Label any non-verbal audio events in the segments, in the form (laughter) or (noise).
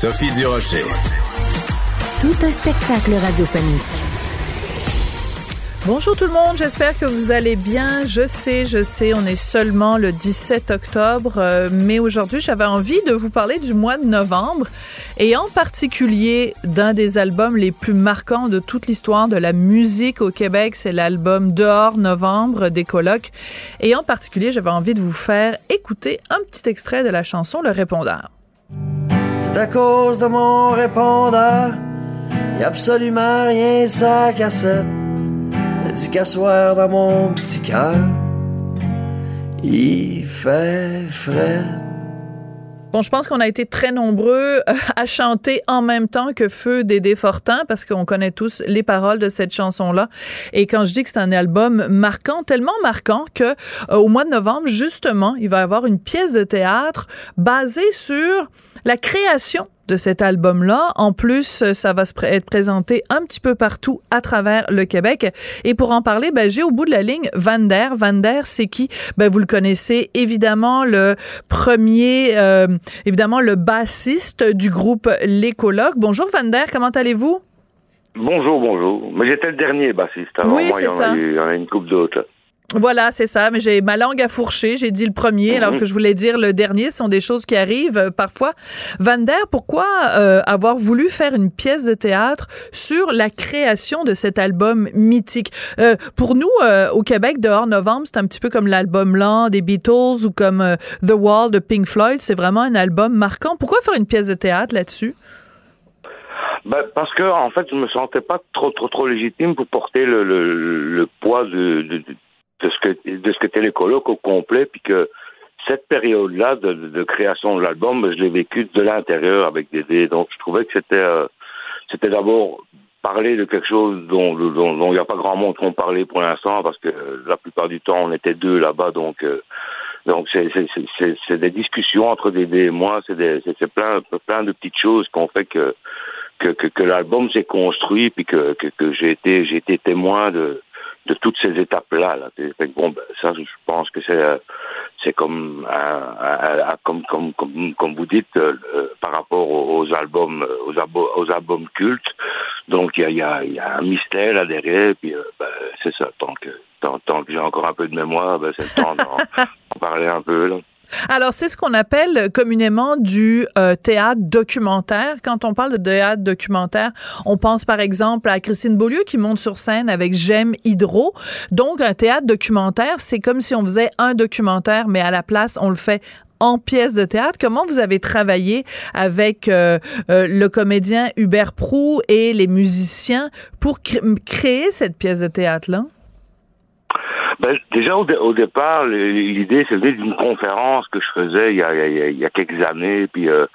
Sophie Durocher. Tout un spectacle radiophonique. Bonjour tout le monde, j'espère que vous allez bien. Je sais, je sais, on est seulement le 17 octobre, euh, mais aujourd'hui j'avais envie de vous parler du mois de novembre et en particulier d'un des albums les plus marquants de toute l'histoire de la musique au Québec, c'est l'album Dehors Novembre des colocs. Et en particulier, j'avais envie de vous faire écouter un petit extrait de la chanson Le Répondeur. C'est à cause de mon répondeur, y a absolument rien ça cassette. Le dit dans mon petit cœur, il fait frais. Bon, je pense qu'on a été très nombreux euh, à chanter en même temps que Feu Dédé Fortin parce qu'on connaît tous les paroles de cette chanson-là. Et quand je dis que c'est un album marquant, tellement marquant que euh, au mois de novembre, justement, il va y avoir une pièce de théâtre basée sur la création de cet album-là. En plus, ça va se être présenté un petit peu partout à travers le Québec. Et pour en parler, ben, j'ai au bout de la ligne Vander. Vander, c'est qui? Ben, vous le connaissez évidemment, le premier, euh, évidemment, le bassiste du groupe L'écologue. Bonjour Vander, comment allez-vous? Bonjour, bonjour. Mais j'étais le dernier bassiste. Alors Oui, c'est ça. il y en a une coupe d'autres. Voilà, c'est ça. Mais j'ai ma langue à fourcher. J'ai dit le premier, alors que je voulais dire le dernier. Ce sont des choses qui arrivent euh, parfois. Vander, pourquoi euh, avoir voulu faire une pièce de théâtre sur la création de cet album mythique? Euh, Pour nous, euh, au Québec, dehors novembre, c'est un petit peu comme l'album lent des Beatles ou comme euh, The Wall de Pink Floyd. C'est vraiment un album marquant. Pourquoi faire une pièce de théâtre là-dessus? Ben, parce que en fait, je me sentais pas trop trop trop légitime pour porter le, le, le poids de, de, de ce que de ce que les au complet, puis que cette période-là de, de, de création de l'album, ben, je l'ai vécu de l'intérieur avec Dédé. Donc, je trouvais que c'était euh, c'était d'abord parler de quelque chose dont dont dont il n'y a pas grand monde qui ont parlé pour l'instant, parce que la plupart du temps, on était deux là-bas, donc. euh, donc c'est c'est c'est- des discussions entre Dédé et moi, c'est plein plein de petites choses qu'on fait que que, que, que l'album s'est construit puis que, que, que j'ai été j'ai été témoin de de toutes ces étapes là. Là fait que bon ben, ça je pense que c'est euh, c'est comme un- un- un- comme comme comme comme vous dites euh, euh, par rapport aux, aux albums aux, abo- aux albums cultes. Donc il y a y a y a un mystère là derrière puis euh, ben, c'est ça. Tant que tant, tant que j'ai encore un peu de mémoire ben, c'est le temps d'en (laughs) d'en parler un peu là Alors, c'est ce qu'on appelle communément du euh, théâtre documentaire. Quand on parle de théâtre documentaire, on pense par exemple à Christine Beaulieu qui monte sur scène avec J'aime Hydro. Donc, un théâtre documentaire, c'est comme si on faisait un documentaire, mais à la place, on le fait en pièce de théâtre. Comment vous avez travaillé avec euh, euh, le comédien Hubert Prou et les musiciens pour cré- créer cette pièce de théâtre-là? Ben, déjà au, dé- au départ, l'idée c'était d'une conférence que je faisais il y a, il y a- il y a quelques années, puis euh,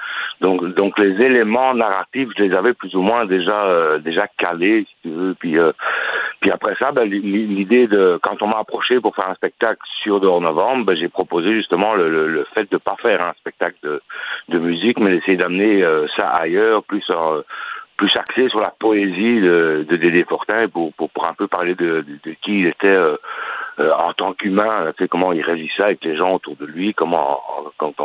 donc donc les éléments narratifs, je les avais plus ou moins déjà euh, déjà calés, si tu veux, puis euh, puis après ça, ben, l'i- l'idée de quand on m'a approché pour faire un spectacle sur dehors novembre, ben, j'ai proposé justement le, le, le fait de pas faire un spectacle de, de musique, mais d'essayer d'amener euh, ça ailleurs, plus euh, plus axé sur la poésie de, de Dédé Fortin pour, pour, pour un peu parler de, de, de qui il était euh, euh, en tant qu'humain, tu sais, comment il réagissait avec les gens autour de lui, comment,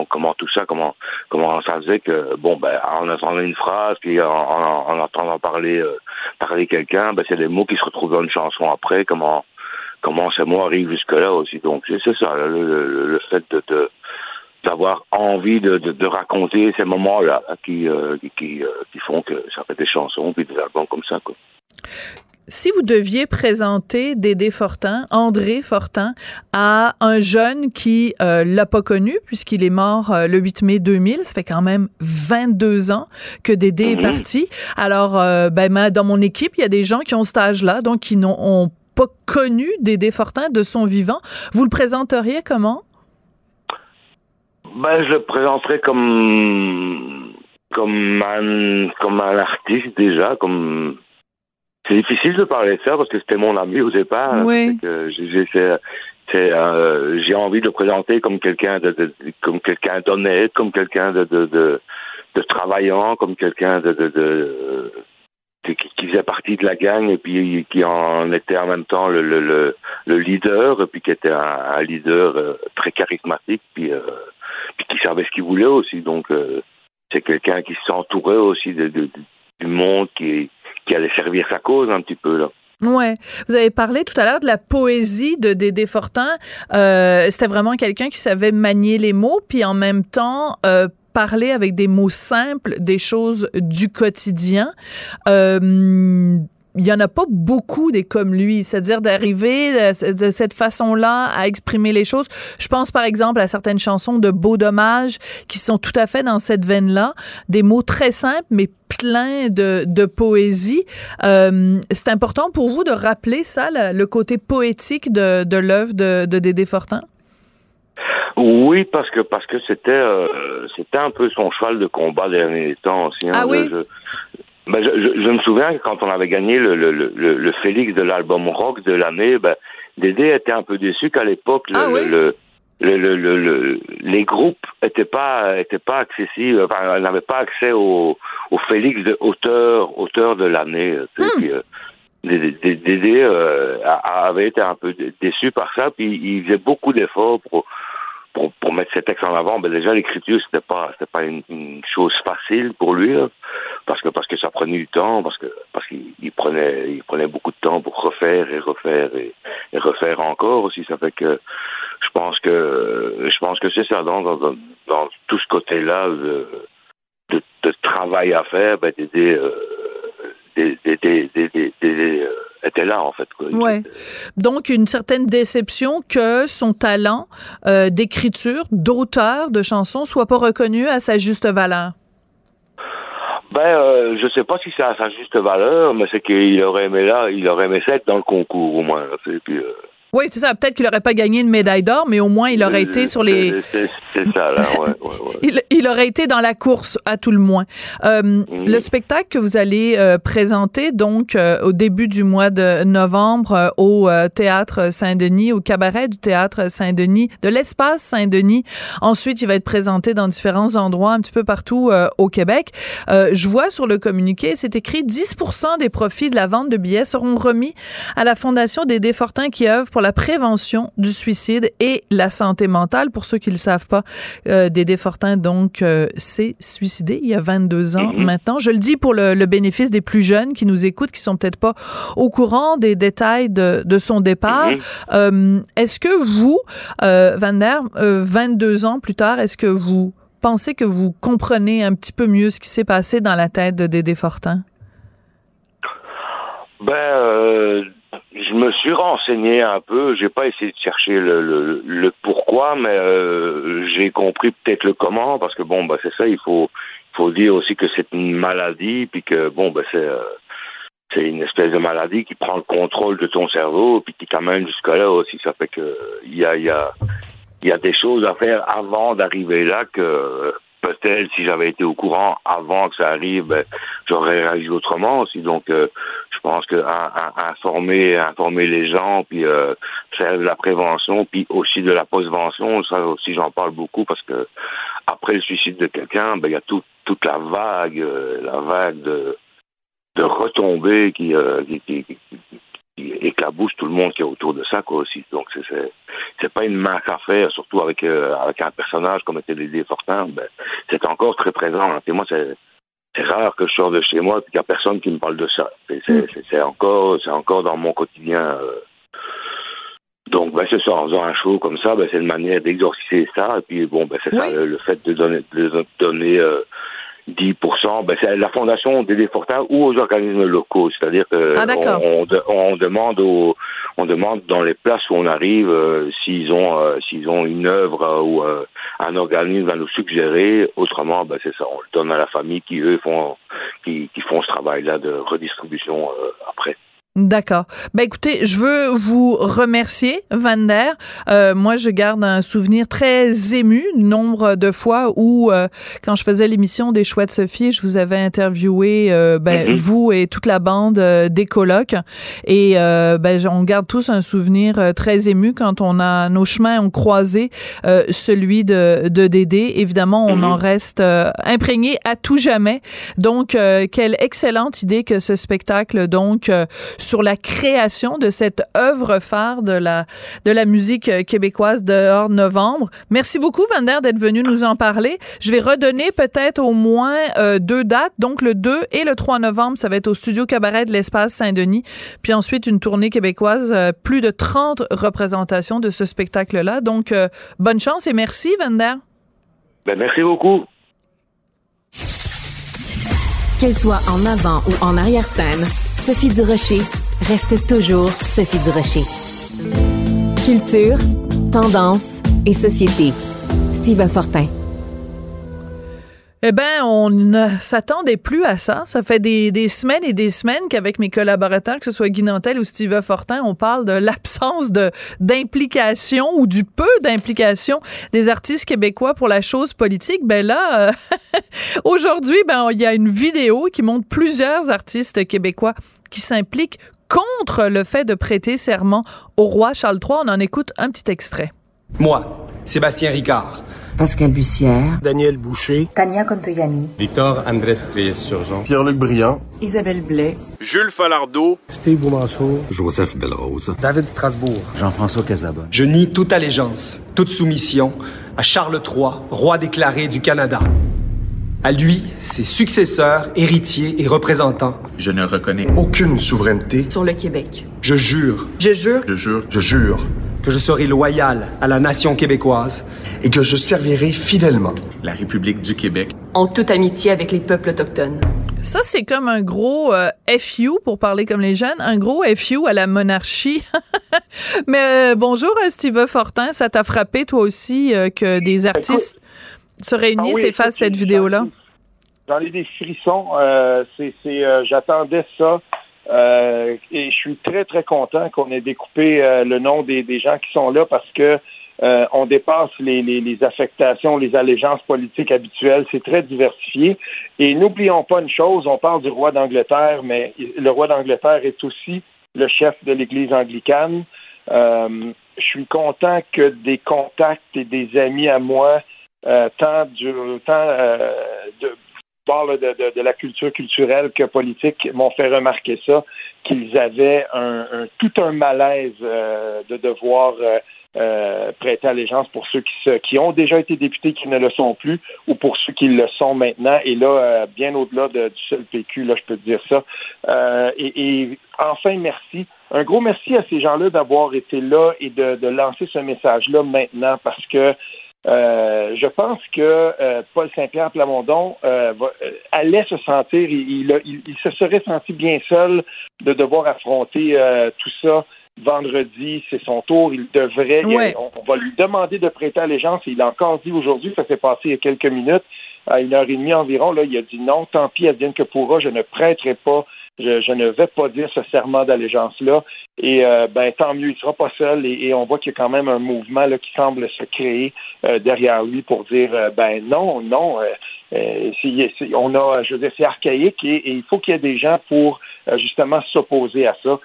comment, tout ça, comment, comment ça faisait que, bon, ben, en entendant une phrase, puis en, en, en entendant parler, euh, parler quelqu'un, ben, c'est des mots qui se retrouvent dans une chanson après, comment, comment ces mots arrivent jusque-là aussi. Donc, c'est ça, le, le, le fait de, de d'avoir envie de, de, de raconter ces moments-là là, qui, euh, qui, qui, euh, qui font que ça fait des chansons puis des albums comme ça. Quoi. Si vous deviez présenter Dédé Fortin, André Fortin, à un jeune qui euh, l'a pas connu, puisqu'il est mort euh, le 8 mai 2000, ça fait quand même 22 ans que Dédé est Mhm. parti. Alors, euh, ben, dans mon équipe, il y a des gens qui ont cet âge-là, donc qui n'ont ont pas connu Dédé Fortin de son vivant. Vous le présenteriez comment? Ben, je le présenterai comme comme un, comme un artiste déjà, comme c'est difficile de parler de ça parce que c'était mon ami au départ. Oui. J'ai euh, j'ai envie de le présenter comme quelqu'un de, de, comme quelqu'un d'honnête, comme quelqu'un de, de, de, travaillant, comme quelqu'un de, de, de qui, faisait partie de la gang et puis qui en était en même temps le, le, le, leader, et puis qui était un, un leader euh, très charismatique, puis, euh, puis qui savait ce qu'il voulait aussi. Donc euh, c'est quelqu'un qui s'entourait aussi du monde qui, qui allait servir sa cause un petit peu là. Ouais, vous avez parlé tout à l'heure de la poésie de Dédé Fortin. Euh, C'était vraiment quelqu'un qui savait manier les mots, puis en même temps euh, parler avec des mots simples, des choses du quotidien. Euh, il y en a pas beaucoup des comme lui, c'est-à-dire d'arriver de, cette façon-là à exprimer les choses. Je pense par exemple à certaines chansons de Beau Dommage qui sont tout à fait dans cette veine-là, des mots très simples mais pleins de, de poésie. Euh, c'est important pour vous de rappeler ça, le, côté poétique de, de l'œuvre de, de Dédé Fortin? Oui, parce que parce que c'était euh, c'était un peu son cheval de combat dernier temps aussi. Hein. Ah oui? Ben, je, je, je, me souviens que quand on avait gagné le, le, le, le Félix de l'album rock de l'année, ben, Dédé était un peu déçu qu'à l'époque, ah le, le, le, le, les groupes étaient pas étaient pas accessibles, enfin, n'avaient pas accès au, au Félix de auteur auteur de l'année. Hmm. Euh, Dédé euh, avait été un peu déçu par ça, puis il faisait beaucoup d'efforts pour pour, pour mettre ses textes en avant, ben déjà l'écriture c'était pas c'était pas une, une, chose facile pour lui là, parce que parce que ça prenait du temps parce que parce qu'il prenait il prenait beaucoup de temps pour refaire et refaire et, et, refaire encore aussi. Ça fait que je pense que je pense que c'est ça. Dans, dans, dans tout ce côté là de, de, de, travail à faire ben d'aider euh, d'aider euh, était là en fait. Quoi. Ouais. Donc une certaine déception que son talent euh, d'écriture, d'auteur de chansons soit pas reconnu à sa juste valeur. Ben, euh, je sais pas si c'est à sa juste valeur, mais c'est qu'il aurait aimé là, il aurait aimé ça être dans le concours au moins. Puis, euh, oui, c'est ça. Peut-être qu'il n'aurait pas gagné une médaille d'or, mais au moins il aurait été sur les. C'est ça, là. Ouais, ouais, (laughs) il, il, aurait été dans la course, à tout le moins. Euh, mmh. Le spectacle que vous allez euh, présenter, donc, euh, au début du mois de novembre, euh, au euh, Théâtre Saint-Denis, au cabaret du Théâtre Saint-Denis, de l'Espace Saint-Denis. Ensuite, il va être présenté dans différents endroits, un petit peu partout euh, au Québec. je vois sur le communiqué, c'est écrit 10% des profits de la vente de billets seront remis à la Fondation des Défortins qui œuvrent pour la prévention du suicide et la santé mentale. Pour ceux qui ne le savent pas, euh, Dédé Fortin, donc, euh, s'est suicidé il y a 22 ans Mhm. maintenant. Je le dis pour le, le, bénéfice des plus jeunes qui nous écoutent, qui sont peut-être pas au courant des détails de, de son départ. Mhm. Euh, est-ce que vous, euh, Van Der, 22 ans plus tard, est-ce que vous pensez que vous comprenez un petit peu mieux ce qui s'est passé dans la tête de Dédé Fortin? Ben, je me suis renseigné un peu. J'ai pas essayé de chercher le, le, le pourquoi, mais euh, j'ai compris peut-être le comment, parce que bon, bah c'est ça. Il faut, faut dire aussi que c'est une maladie, puis que bon, bah c'est, euh, c'est une espèce de maladie qui prend le contrôle de ton cerveau, puis qui t'amène jusqu'à là aussi. Ça fait que il y a, y a, y a des choses à faire avant d'arriver là que peut-être si j'avais été au courant avant que ça arrive, ben, j'aurais réagi autrement aussi. Donc, euh, je pense que à, à, informer, informer les gens, puis euh, faire de la prévention, puis aussi de la postvention, ça aussi j'en parle beaucoup parce que après le suicide de quelqu'un, ben il y a tout, toute la vague, euh, la vague de de retombées qui, euh, qui, qui, qui, qui éclabousse tout le monde qui est autour de ça quoi aussi. Donc c'est c'est pas une marque à faire, surtout avec euh, avec un personnage comme était Dédé Fortin. Ben, c'est encore très présent. Hein. Et moi c'est c'est rare que je sors de chez moi et qu'il y a personne qui me parle de ça. C'est encore c'est encore dans mon quotidien. Euh. Donc ben c'est ça, en faisant un show comme ça, ben c'est une manière d'exorciser ça. Et puis bon ben c'est Oui. ça le, le fait de donner de donner euh, 10 ben c'est la fondation des Fortin ou aux organismes locaux, c'est-à-dire que Ah, on, on, on demande aux on demande dans les places où on arrive euh, s'ils ont euh, s'ils ont une œuvre euh, ou euh, un organisme à nous suggérer. Autrement, ben c'est ça, on le donne à la famille qui eux font qui, qui font ce travail-là de redistribution euh, après. D'accord. Ben écoutez, je veux vous remercier, Van der. Euh, moi, je garde un souvenir très ému, nombre de fois où, euh, quand je faisais l'émission des Choix de Sophie, je vous avais interviewé, euh, ben, Mhm. vous et toute la bande euh, des colocs. Et euh, ben, on garde tous un souvenir très ému quand on a nos chemins ont croisé euh, celui de, de Dédé. Évidemment, on Mhm. en reste imprégné à tout jamais. Donc, euh, quelle excellente idée que ce spectacle, donc, euh, sur la création de cette œuvre phare de la, de la musique euh, québécoise dehors de novembre. Merci beaucoup, Vander, d'être venu nous en parler. Je vais redonner peut-être au moins euh, deux dates. Donc, le 2 et le 3 novembre, ça va être au Studio Cabaret de l'Espace Saint-Denis. Puis ensuite, une tournée québécoise, euh, plus de 30 représentations de ce spectacle-là. Donc, bonne chance et merci, Vander. Ben, merci beaucoup. Qu'elle soit en avant ou en arrière-scène, Sophie Durocher reste toujours Sophie Durocher. Culture, tendance et société. Steve Fortin. Eh ben, on ne s'attendait plus à ça. Ça fait des, des semaines et des semaines qu'avec mes collaborateurs, que ce soit Guy Nantel ou Steve Fortin, on parle de l'absence de d'implication ou du peu d'implication des artistes québécois pour la chose politique. Ben là, euh, (laughs) aujourd'hui, ben il y a une vidéo qui montre plusieurs artistes québécois qui s'impliquent contre le fait de prêter serment au roi Charles III. On en écoute un petit extrait. Moi, Sébastien Ricard, Pascal Bussière, Daniel Boucher, Tania Contoyani, Victor Andrés Trier-Surgeon, Pierre-Luc Briand, Isabelle Blais, Jules Falardeau, Steve Boulanceau, Joseph Belrose, David Strasbourg, Jean-François Casabonne. je nie toute allégeance, toute soumission à Charles III, roi déclaré du Canada. À lui, ses successeurs, héritiers et représentants. Je ne reconnais aucune souveraineté. sur le Québec. Je jure. Je jure. Je jure, je jure, que je serai loyal à la nation québécoise et que je servirai fidèlement la République du Québec, en toute amitié avec les peuples autochtones. Ça, c'est comme un gros euh, FU, pour parler comme les jeunes, un gros FU à la monarchie. (laughs) Mais euh, bonjour, euh, Steve Fortin, ça t'a frappé, toi aussi, euh, que des artistes se réunissent Ah oui, et fassent cette vidéo-là? J'en ai des frissons. Euh, c'est, euh, j'attendais ça. Euh, et je suis très, très content qu'on ait découpé euh, le nom des, gens qui sont là parce que euh, on dépasse les, les, affectations, les allégeances politiques habituelles. C'est très diversifié. Et n'oublions pas une chose, on parle du roi d'Angleterre, mais le roi d'Angleterre est aussi le chef de l'Église anglicane. Je suis content que des contacts et des amis à moi, tant, du, tant euh, de, la culture culturelle que politique, m'ont fait remarquer ça, qu'ils avaient un, tout un malaise euh, de devoir euh, euh, prêter allégeance pour ceux qui, ont déjà été députés qui ne le sont plus ou pour ceux qui le sont maintenant. Et là, bien au-delà de, du seul PQ, là, je peux te dire ça. Et, enfin, merci. Un gros merci à ces gens-là d'avoir été là et de lancer ce message-là maintenant parce que euh, je pense que euh, Paul Saint-Pierre Plamondon euh, va, euh, allait se sentir, il, il, il, se serait senti bien seul de devoir affronter euh, tout ça vendredi, c'est son tour, il devrait, Ouais. il, on, on, va lui demander de prêter allégeance, il a encore dit aujourd'hui, ça s'est passé il y a quelques minutes, à une heure et demie environ, là, il a dit non, tant pis, advienne que pourra, je ne prêterai pas je, je, ne vais pas dire ce serment d'allégeance-là. Et euh, ben tant mieux, il sera pas seul. Et, on voit qu'il y a quand même un mouvement là, qui semble se créer euh, derrière lui pour dire euh, ben non, non. c'est, on a, je veux dire, c'est archaïque et, et il faut qu'il y ait des gens pour justement s'opposer à ça.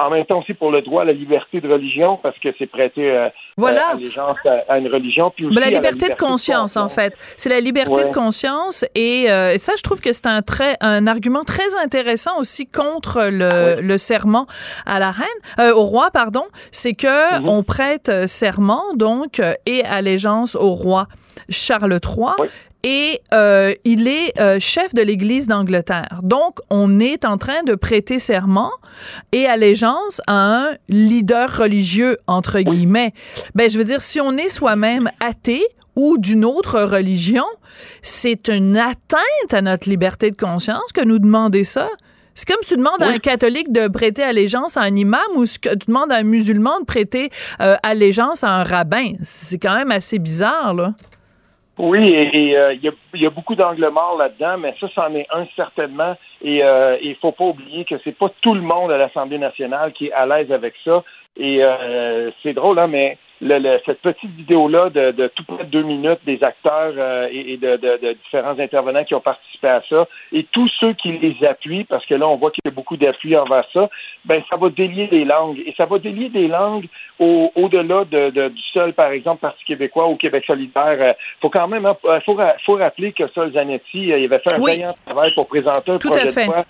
Euh, en même temps aussi pour le droit à la liberté de religion, parce que c'est prêter euh, voilà. allégeance à, à, une religion. Puis aussi la, liberté la, liberté de conscience, de conscience. en fait. C'est la liberté ouais. de conscience. Et, euh, et, ça, je trouve que c'est un, très, un argument très intéressant aussi contre le, ouais. le serment à la reine, euh, au roi, pardon. C'est que -hmm. on prête serment, donc, et allégeance au roi Charles III. Oui et euh, il est euh, chef de l'Église d'Angleterre. Donc, on est en train de prêter serment et allégeance à un leader religieux, entre guillemets. Ben, je veux dire, si on est soi-même athée ou d'une autre religion, c'est une atteinte à notre liberté de conscience que nous demander ça. C'est comme si tu demandes oui. à un catholique de prêter allégeance à un imam ou que tu demandes à un musulman de prêter euh, allégeance à un rabbin. C'est quand même assez bizarre, là. Oui, et euh, il y, a, beaucoup d'angles morts là-dedans, mais ça, c'en est un certainement. Et euh, il faut pas oublier que c'est pas tout le monde à l'Assemblée nationale qui est à l'aise avec ça. Et euh, c'est drôle, hein, mais le, cette petite vidéo-là de, de, tout près de deux minutes des acteurs euh, et, de, de, différents intervenants qui ont participé à ça et tous ceux qui les appuient, parce que là, on voit qu'il y a beaucoup d'appui envers ça, ben ça va délier des langues. Et ça va délier des langues au, au-delà de, du seul, par exemple, Parti québécois ou Québec solidaire. Il euh, faut quand même euh, faut, faut rappeler que Sol Zanetti, il avait fait un oui. travail pour présenter un projet de loi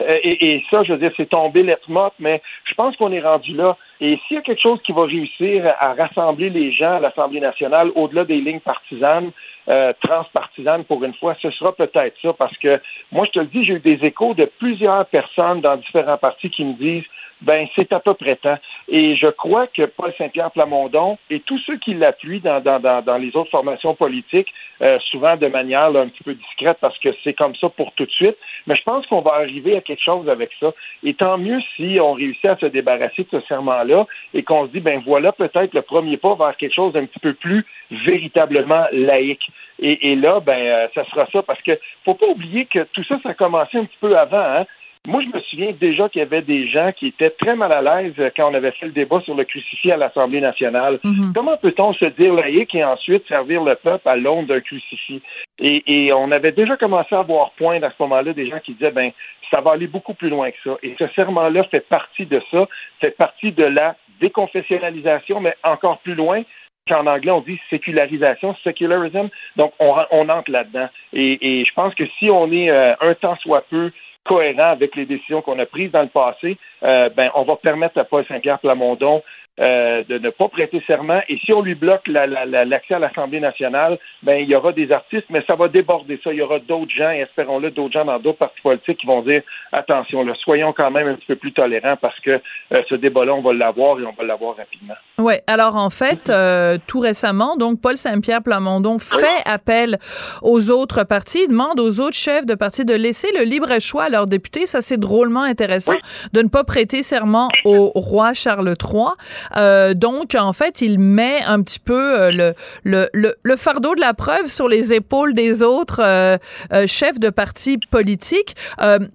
euh, et, ça, je veux dire, c'est tombé lettre morte, mais je pense qu'on est rendu là. Et s'il y a quelque chose qui va réussir à rassembler les gens à l'Assemblée nationale au-delà des lignes partisanes, euh, transpartisanes pour une fois, ce sera peut-être ça, parce que moi, je te le dis, j'ai eu des échos de plusieurs personnes dans différents partis qui me disent ben c'est à peu près temps. Et je crois que Paul Saint-Pierre Plamondon et tous ceux qui l'appuient dans, dans, dans, les autres formations politiques, euh, souvent de manière un petit peu discrète parce que c'est comme ça pour tout de suite, mais je pense qu'on va arriver à quelque chose avec ça. Et tant mieux si on réussit à se débarrasser de ce serment-là et qu'on se dit, ben voilà peut-être le premier pas vers quelque chose d'un petit peu plus véritablement laïque. Et, là, ben, euh, ça sera ça parce que faut pas oublier que tout ça, ça a commencé un petit peu avant. Hein? Moi, je me souviens déjà qu'il y avait des gens qui étaient très mal à l'aise quand on avait fait le débat sur le crucifix à l'Assemblée nationale. Mhm. Comment peut-on se dire laïque et ensuite servir le peuple à l'ombre d'un crucifix? Et, on avait déjà commencé à voir point à ce moment-là des gens qui disaient, ben, ça va aller beaucoup plus loin que ça. Et ce serment-là fait partie de ça, fait partie de la déconfessionnalisation, mais encore plus loin, qu'en anglais on dit sécularisation, secularism. Donc on, on entre là-dedans. Et, je pense que si on est euh, un temps soit peu cohérent avec les décisions qu'on a prises dans le passé, euh, ben, on va permettre à Paul Saint-Pierre Plamondon euh, de ne pas prêter serment. Et si on lui bloque l'accès à l'Assemblée nationale, ben il y aura des artistes, mais ça va déborder ça. Il y aura d'autres gens, espérons-le, d'autres gens dans d'autres partis politiques qui vont dire attention, là, soyons quand même un petit peu plus tolérants parce que euh, ce débat-là, on va l'avoir et on va l'avoir rapidement. Oui, alors en fait, euh, tout récemment, donc Paul Saint-Pierre Plamondon fait appel aux autres partis, il demande aux autres chefs de partis de laisser le libre choix à leurs députés. Ça, c'est drôlement intéressant de ne pas prêter serment au roi Charles III. Euh, donc, en fait, il met un petit peu euh, le, le, le, le, fardeau de la preuve sur les épaules des autres euh, euh chefs de partis politiques.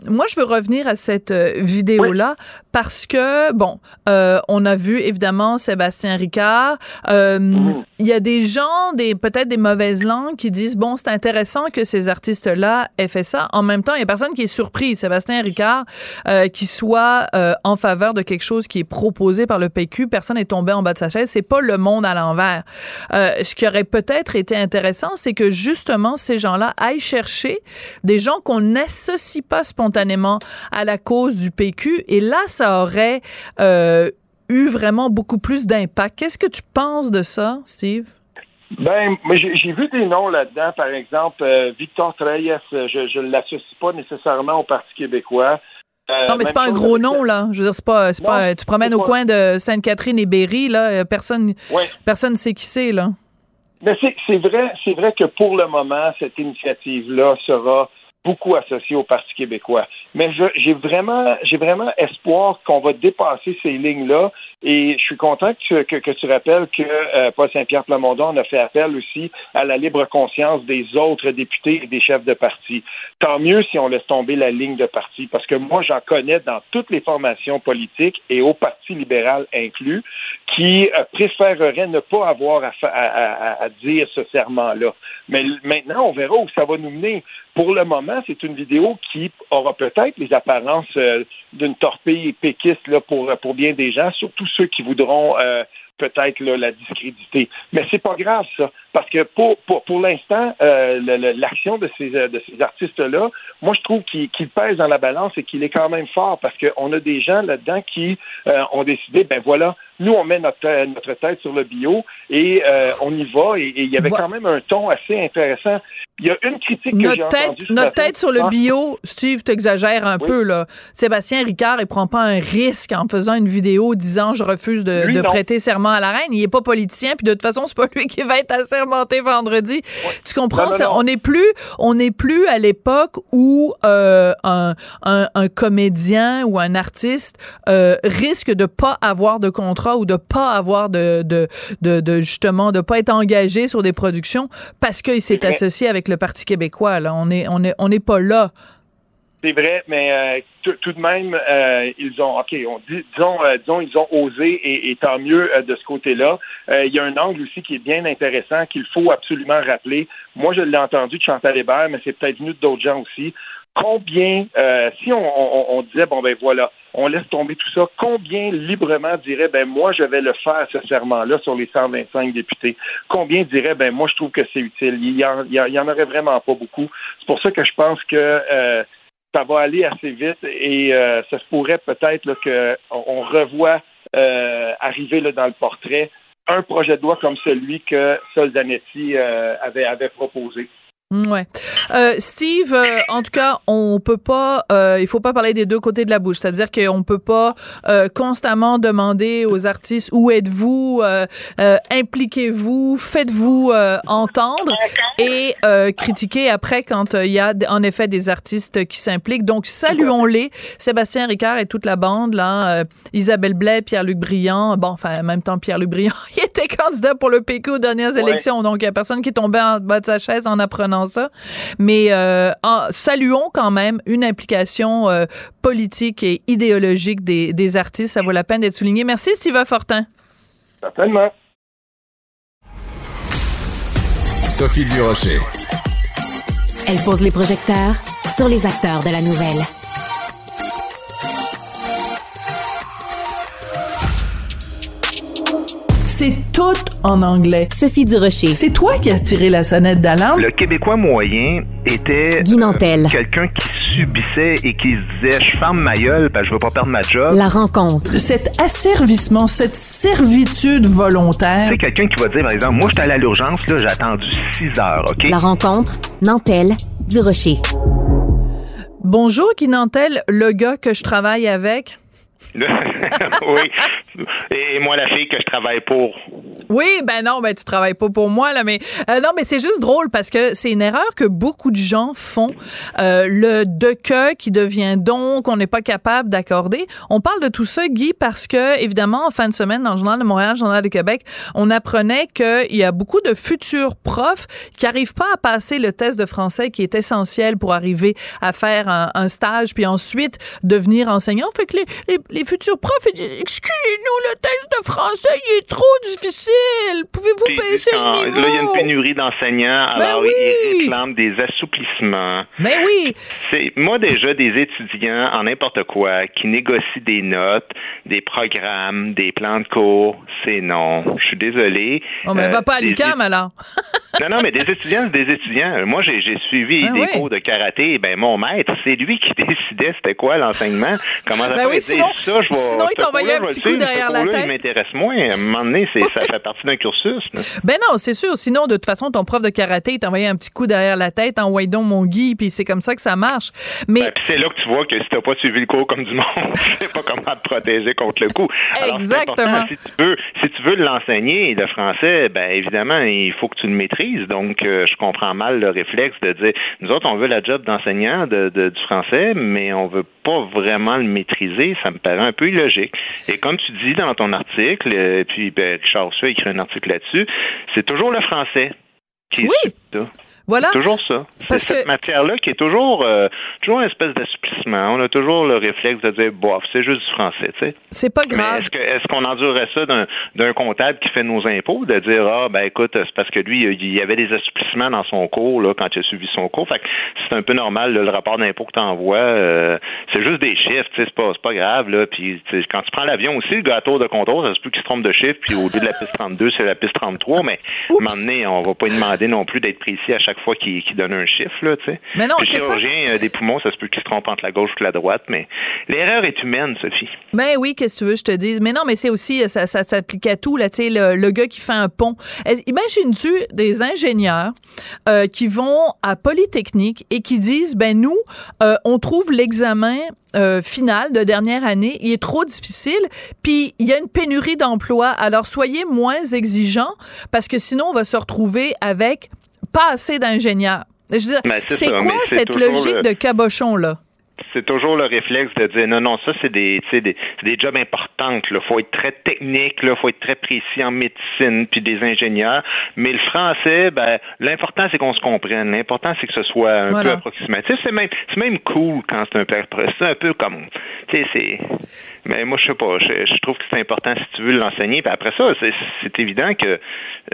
moi, je veux revenir à cette vidéo-là parce que, bon, on a vu évidemment Sébastien Ricard. Mhm. Il y a des gens, des peut-être des mauvaises langues qui disent, bon, c'est intéressant que ces artistes-là aient fait ça. En même temps, il y a personne qui est surpris, Sébastien Ricard, qui soit en faveur de quelque chose qui est proposé par le PQ personne est en bas de sa chaise. C'est pas le monde à l'envers. Euh, ce qui aurait peut-être été intéressant, c'est que justement ces gens-là aillent chercher des gens qu'on n'associe pas spontanément à la cause du PQ. Et là, ça aurait euh, eu vraiment beaucoup plus d'impact. Qu'est-ce que tu penses de ça, Steve? Ben, j'ai vu des noms là-dedans, par exemple, euh, Victor Treyes, je ne l'associe pas nécessairement au Parti québécois. Euh, non, mais c'est pas un gros nom, là. Je veux dire, c'est pas, c'est pas, tu promènes au coin de Sainte-Catherine et Berry, là, euh, personne, personne sait qui c'est, là. Mais c'est vrai, c'est vrai que pour le moment, cette initiative-là sera beaucoup associée au Parti québécois. Mais j'ai vraiment, j'ai vraiment espoir qu'on va dépasser ces lignes-là et je suis content que tu, rappelles que euh, Paul Saint-Pierre Plamondon a fait appel aussi à la libre conscience des autres députés et des chefs de parti. Tant mieux si on laisse tomber la ligne de parti, parce que moi, j'en connais dans toutes les formations politiques et au Parti libéral inclus, qui euh, préféreraient ne pas avoir à dire ce serment-là. Mais maintenant, on verra où ça va nous mener. Pour le moment, c'est une vidéo qui aura peut-être les apparences euh, d'une torpille péquiste là, pour, pour bien des gens, surtout ceux qui voudront euh, peut-être la discréditer. Mais c'est pas grave ça, parce que pour pour, pour l'instant, euh, l'action de ces de ces artistes-là, moi je trouve qu'il pèse dans la balance et qu'il est quand même fort parce qu'on a des gens là-dedans qui ont décidé, ben voilà, nous, on met notre, notre tête sur le bio et euh, on y va. Et il y avait quand même un ton assez intéressant. Il y a une critique que j'ai entendue. Notre tête sur le bio, Steve, t'exagères un peu, là. Sébastien Ricard, il prend pas un risque en faisant une vidéo disant je refuse de, prêter serment à la reine. Il est pas politicien, puis de toute façon, c'est pas (laughs) lui qui va être assermenté vendredi. Tu comprends? Non, non, ça? non. On n'est plus, on n'est plus à l'époque où euh, un, un, un comédien ou un artiste euh, risque de pas avoir de ou de pas avoir de, de, de, de justement de pas être engagé sur des productions parce qu'il s'est associé avec le Parti québécois. Là, on est, on est, on n'est pas là. C'est vrai, mais euh, tout- de même, euh, ils ont, ok, on dit, disons, euh, disons, ils ont osé et, et tant mieux euh, de ce côté-là. Il y a un angle aussi qui est bien intéressant qu'il faut absolument rappeler. Moi, je l'ai entendu de Chantal Hébert, mais c'est peut-être venu d'autres gens aussi. Combien, euh, si on, on- disait, bon ben voilà, on laisse tomber tout ça, combien librement dirait, ben moi, je vais le faire, ce serment-là, sur les 125 députés? Combien dirait, ben moi, je trouve que c'est utile? Il y, en, aurait vraiment pas beaucoup. C'est pour ça que je pense que euh, ça va aller assez vite et euh, ça se pourrait peut-être qu'on on revoit arriver là, dans le portrait un projet de loi comme celui que Sol Zanetti euh, avait, avait proposé. Ouais. Euh, Steve, euh, en tout cas, on peut pas, euh, il faut pas parler des deux côtés de la bouche. C'est-à-dire qu'on peut pas euh, constamment demander aux artistes où êtes-vous, euh, euh, impliquez-vous, faites-vous euh, entendre et euh, critiquer après quand il y a en effet des artistes qui s'impliquent. Donc saluons-les, Sébastien Ricard et toute la bande là, euh, Isabelle Blais, Pierre-Luc Briand. Bon, enfin en même temps Pierre-Luc Briand, (laughs) il était candidat pour le PQ aux dernières Ouais. élections, donc il y a personne qui est tombé en bas de sa chaise en apprenant ça. Mais euh, en- saluons quand même une implication euh, politique et idéologique des, des artistes. Ça vaut la peine d'être souligné. Merci, Steve Fortin. Certainement. Sophie Durocher. Elle pose les projecteurs sur les acteurs de la nouvelle. C'est tout en anglais. Sophie Durocher. C'est toi qui as tiré la sonnette d'alarme? Le Québécois moyen était Guy Nantel. euh, quelqu'un qui subissait et qui se disait je ferme ma gueule parce que je veux pas perdre ma job. La rencontre. Cet asservissement, cette servitude volontaire. C'est quelqu'un qui va dire par exemple moi j'étais allé à l'urgence là, j'ai attendu 6 heures, OK? La rencontre. Nantel. Durocher. Bonjour, Guy Nantel, le gars que je travaille avec. (laughs) oui. Et moi la fille que je travaille pour. Oui, ben non, ben tu travailles pas pour moi là, mais euh, non, mais c'est juste drôle parce que c'est une erreur que beaucoup de gens font. Euh, le de que qui devient donc, on n'est pas capable d'accorder. On parle de tout ça, Guy, parce que évidemment en fin de semaine dans le journal de Montréal, journal de Québec, on apprenait qu'il y a beaucoup de futurs profs qui arrivent pas à passer le test de français qui est essentiel pour arriver à faire un, stage puis ensuite devenir enseignant. Fait que les, les, futurs profs ils excusez-nous, le test de français il est trop difficile. Pouvez-vous baisser quand- le niveau? là, il y a une pénurie d'enseignants, Ben alors oui. ils réclament des assouplissements. Mais oui, C'est moi déjà des étudiants en n'importe quoi qui négocient des notes, des programmes, des plans de cours, c'est non. Je suis désolé. on ben, Euh, va pas à des l'UQAM alors. (laughs) non, non, mais des étudiants, c'est des étudiants. Moi, j'ai j'ai suivi Ah des oui. cours de karaté. Ben, mon maître, c'est lui qui (laughs) décidait c'était quoi l'enseignement. Comment ça Ben oui, sinon- ça, je vais, sinon, il t'envoyait un petit coup suivre, derrière la tête. Il m'intéresse moins. À un moment donné, c'est- ça fait partie d'un cursus. Ben non, c'est sûr. Sinon, de toute façon, ton prof de karaté, il t'envoyait un petit coup derrière la tête, envoie donc mon Guy, puis c'est comme ça que ça marche. Mais Ben, c'est là que tu vois que si t'as pas suivi le cours comme du (laughs) monde, tu sais pas comment te protéger contre le coup. Alors, Exactement. Si tu veux, si tu veux l'enseigner, le français, ben évidemment, il faut que tu le maîtrises. Donc, euh, je comprends mal le réflexe de dire, nous autres, on veut la job d'enseignant de, de- du français, mais on veut pas vraiment le maîtriser. Ça me paraît un peu illogique. Et comme tu dis dans ton article, euh, puis ben, Richard a écrit un article là-dessus, c'est toujours le français qui est Oui. là. Voilà. C'est toujours ça. C'est cette que- matière-là qui est toujours, euh, toujours une espèce d'assouplissement. On a toujours le réflexe de dire, bof, c'est juste du français, tu sais. C'est pas grave. est-ce que est-ce qu'on endurerait ça d'un d'un comptable qui fait nos impôts, de dire ah ben écoute, c'est parce que lui, il y avait des assouplissements dans son cours là, quand il a suivi son cours. Fait que c'est un peu normal, là, le rapport d'impôt que tu envoies, c'est juste des chiffres, tu sais, c'est pas, c'est pas grave, là. Puis quand tu prends l'avion aussi, le gâteau de contrôle, ça se peut qu'il se trompe de chiffre, puis au lieu de la piste 32, c'est la piste 33, mais à un moment donné, on va pas lui demander non plus d'être précis à chaque fois qu'il donne un chiffre, là, tu sais. Mais non, Le ça. chirurgien euh, des poumons, ça se peut qu'il se trompe entre la gauche et la droite, mais l'erreur est humaine, Sophie. Ben oui, qu'est-ce que tu veux, je te dis. Mais non, mais c'est aussi, ça, ça s'applique à tout, là, tu sais, le, le gars qui fait un pont. Est- Imagines-tu des ingénieurs euh, qui vont à Polytechnique et qui disent, ben nous, euh, on trouve l'examen euh, final de dernière année, il est trop difficile, puis il y a une pénurie d'emplois, alors soyez moins exigeants, parce que sinon, on va se retrouver avec pas assez d'ingénieurs. Je veux dire, Ben, c'est quoi cette logique le- de cabochon-là? C'est toujours le réflexe de dire non, non, ça c'est des, des, des jobs importants. Il faut être très technique, il faut être très précis en médecine, puis des ingénieurs. Mais le français, ben, l'important c'est qu'on se comprenne. L'important c'est que ce soit un Voilà. peu approximatif. C'est même, c'est même cool quand c'est un peu, c'est un peu comme, tu sais, c'est. Mais moi je sais pas, je, je trouve que c'est important si tu veux l'enseigner. Puis après ça, c'est, évident que